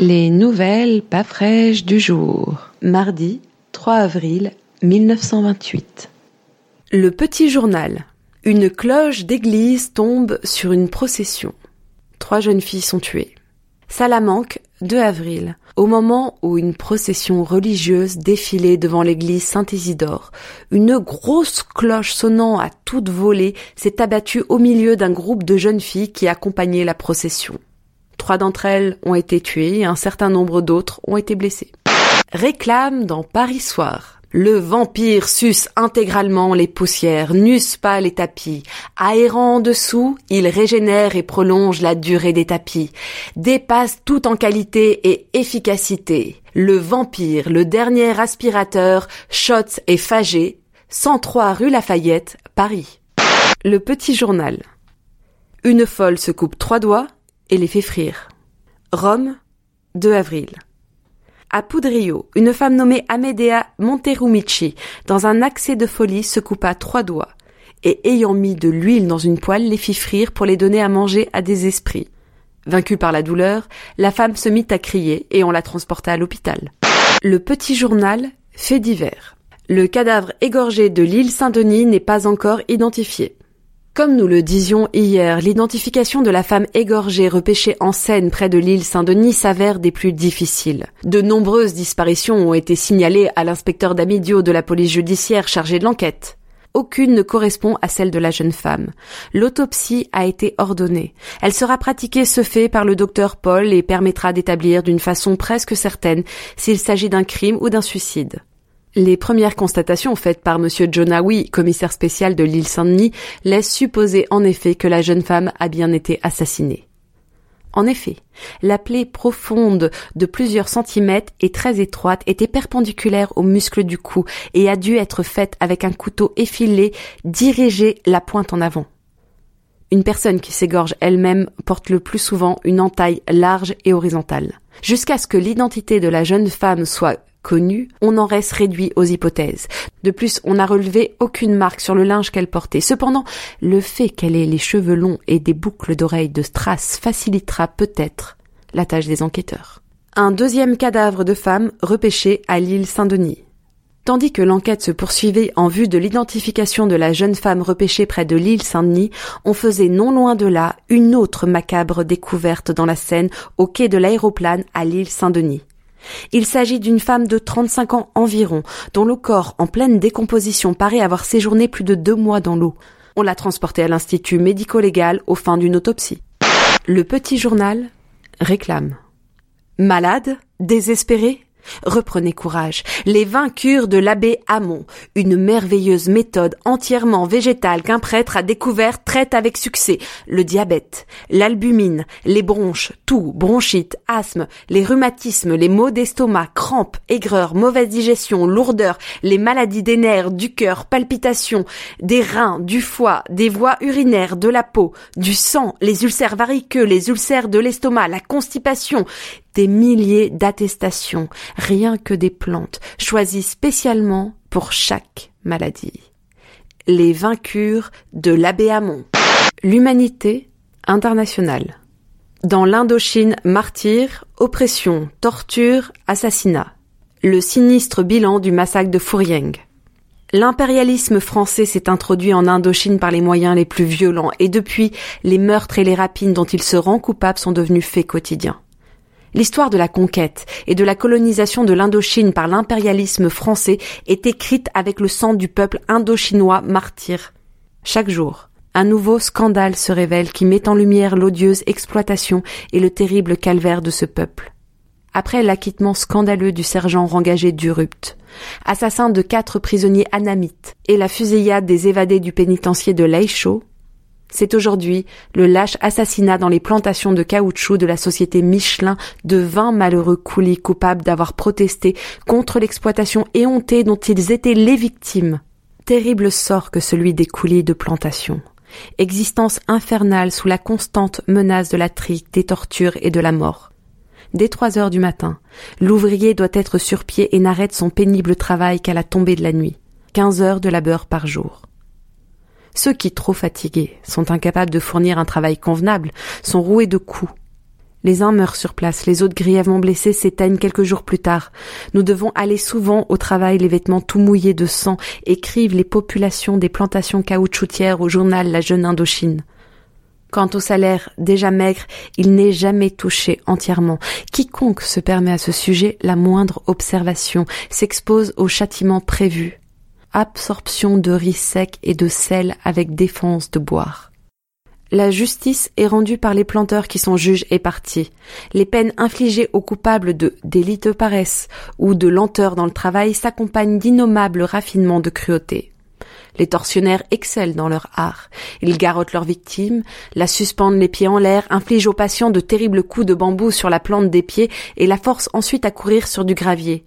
Les nouvelles pas fraîches du jour. Mardi 3 avril 1928. Le petit journal. Une cloche d'église tombe sur une procession. Trois jeunes filles sont tuées. Salamanque, 2 avril. Au moment où une procession religieuse défilait devant l'église Saint-Isidore, une grosse cloche sonnant à toute volée s'est abattue au milieu d'un groupe de jeunes filles qui accompagnaient la procession. Trois d'entre elles ont été tuées et un certain nombre d'autres ont été blessées. Réclame dans Paris Soir. Le vampire suce intégralement les poussières, n'use pas les tapis. Aérant en dessous, il régénère et prolonge la durée des tapis. Dépasse tout en qualité et efficacité. Le vampire, le dernier aspirateur, Schotz et Fagé, 103 rue Lafayette, Paris. Le petit journal. Une folle se coupe trois doigts et les fait frire. Rome, 2 avril. À Poudrio, une femme nommée Amedea Monterumici, dans un accès de folie, se coupa trois doigts, et ayant mis de l'huile dans une poêle, les fit frire pour les donner à manger à des esprits. Vaincue par la douleur, la femme se mit à crier et on la transporta à l'hôpital. Le petit journal, fait divers. Le cadavre égorgé de l'île Saint-Denis n'est pas encore identifié. Comme nous le disions hier, l'identification de la femme égorgée repêchée en Seine près de l'île Saint-Denis s'avère des plus difficiles. De nombreuses disparitions ont été signalées à l'inspecteur d'Amidio de la police judiciaire chargé de l'enquête. Aucune ne correspond à celle de la jeune femme. L'autopsie a été ordonnée. Elle sera pratiquée ce fait par le docteur Paul et permettra d'établir d'une façon presque certaine s'il s'agit d'un crime ou d'un suicide. Les premières constatations faites par M. Jonawi, commissaire spécial de l'île Saint-Denis, laissent supposer en effet que la jeune femme a bien été assassinée. En effet, la plaie profonde de plusieurs centimètres et très étroite était perpendiculaire aux muscles du cou et a dû être faite avec un couteau effilé dirigé la pointe en avant. Une personne qui s'égorge elle-même porte le plus souvent une entaille large et horizontale. Jusqu'à ce que l'identité de la jeune femme soit connue, on en reste réduit aux hypothèses. De plus, on n'a relevé aucune marque sur le linge qu'elle portait. Cependant, le fait qu'elle ait les cheveux longs et des boucles d'oreilles de strass facilitera peut-être la tâche des enquêteurs. Un deuxième cadavre de femme repêché à l'île Saint-Denis. Tandis que l'enquête se poursuivait en vue de l'identification de la jeune femme repêchée près de l'île Saint-Denis, on faisait non loin de là une autre macabre découverte dans la Seine au quai de l'aéroplane à l'île Saint-Denis. Il s'agit d'une femme de 35 ans environ, dont le corps en pleine décomposition paraît avoir séjourné plus de deux mois dans l'eau. On l'a transportée à l'institut médico-légal aux fins d'une autopsie. Le petit journal réclame. Malade? Désespéré? Reprenez courage. Les vaincures de l'abbé Hamon, une merveilleuse méthode entièrement végétale qu'un prêtre a découvert traite avec succès. Le diabète, l'albumine, les bronches, tout, bronchite, asthme, les rhumatismes, les maux d'estomac, crampes, aigreur, mauvaise digestion, lourdeur, les maladies des nerfs, du cœur, palpitations, des reins, du foie, des voies urinaires, de la peau, du sang, les ulcères variqueux, les ulcères de l'estomac, la constipation, des milliers d'attestations, rien que des plantes, choisies spécialement pour chaque maladie. Les vaincures de l'abbé Hamon. L'humanité internationale. Dans l'Indochine, martyr, oppression, torture, assassinat. Le sinistre bilan du massacre de Fourieng. L'impérialisme français s'est introduit en Indochine par les moyens les plus violents et depuis, les meurtres et les rapines dont il se rend coupable sont devenus faits quotidiens. L'histoire de la conquête et de la colonisation de l'Indochine par l'impérialisme français est écrite avec le sang du peuple indochinois martyr. Chaque jour, un nouveau scandale se révèle qui met en lumière l'odieuse exploitation et le terrible calvaire de ce peuple. Après l'acquittement scandaleux du sergent rengagé Durupt, assassin de quatre prisonniers anamites, et la fusillade des évadés du pénitencier de Leisho, c'est aujourd'hui le lâche assassinat dans les plantations de caoutchouc de la société Michelin de vingt malheureux coulis coupables d'avoir protesté contre l'exploitation éhontée dont ils étaient les victimes. Terrible sort que celui des coulis de plantation. Existence infernale sous la constante menace de la trique, des tortures et de la mort. Dès trois heures du matin, l'ouvrier doit être sur pied et n'arrête son pénible travail qu'à la tombée de la nuit. Quinze heures de labeur par jour. Ceux qui, trop fatigués, sont incapables de fournir un travail convenable, sont roués de coups. Les uns meurent sur place, les autres grièvement blessés s'éteignent quelques jours plus tard. Nous devons aller souvent au travail les vêtements tout mouillés de sang, écrivent les populations des plantations caoutchoutières au journal La Jeune Indochine. Quant au salaire déjà maigre, il n'est jamais touché entièrement. Quiconque se permet à ce sujet la moindre observation s'expose au châtiment prévu. Absorption de riz sec et de sel avec défense de boire. La justice est rendue par les planteurs qui sont juges et partis. Les peines infligées aux coupables de délit de paresse ou de lenteur dans le travail s'accompagnent d'innommables raffinements de cruauté. Les tortionnaires excellent dans leur art. Ils garrottent leurs victimes, la suspendent les pieds en l'air, infligent aux patients de terribles coups de bambou sur la plante des pieds et la forcent ensuite à courir sur du gravier.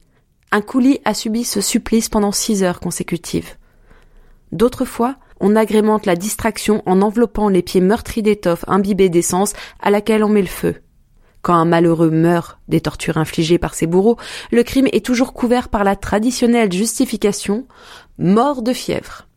Un coulis a subi ce supplice pendant six heures consécutives. D'autres fois, on agrémente la distraction en enveloppant les pieds meurtris d'étoffe imbibée d'essence à laquelle on met le feu. Quand un malheureux meurt des tortures infligées par ses bourreaux, le crime est toujours couvert par la traditionnelle justification mort de fièvre.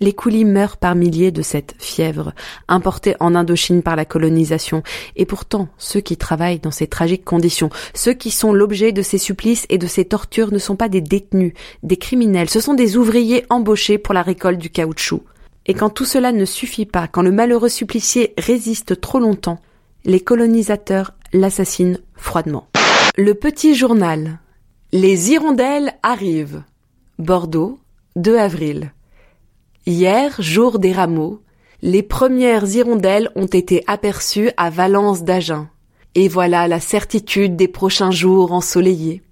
Les coulis meurent par milliers de cette fièvre, importée en Indochine par la colonisation, et pourtant ceux qui travaillent dans ces tragiques conditions, ceux qui sont l'objet de ces supplices et de ces tortures ne sont pas des détenus, des criminels, ce sont des ouvriers embauchés pour la récolte du caoutchouc. Et quand tout cela ne suffit pas, quand le malheureux supplicié résiste trop longtemps, les colonisateurs l'assassinent froidement. Le petit journal. Les hirondelles arrivent. Bordeaux, 2 avril. Hier, jour des rameaux, les premières hirondelles ont été aperçues à Valence d'Agen. Et voilà la certitude des prochains jours ensoleillés.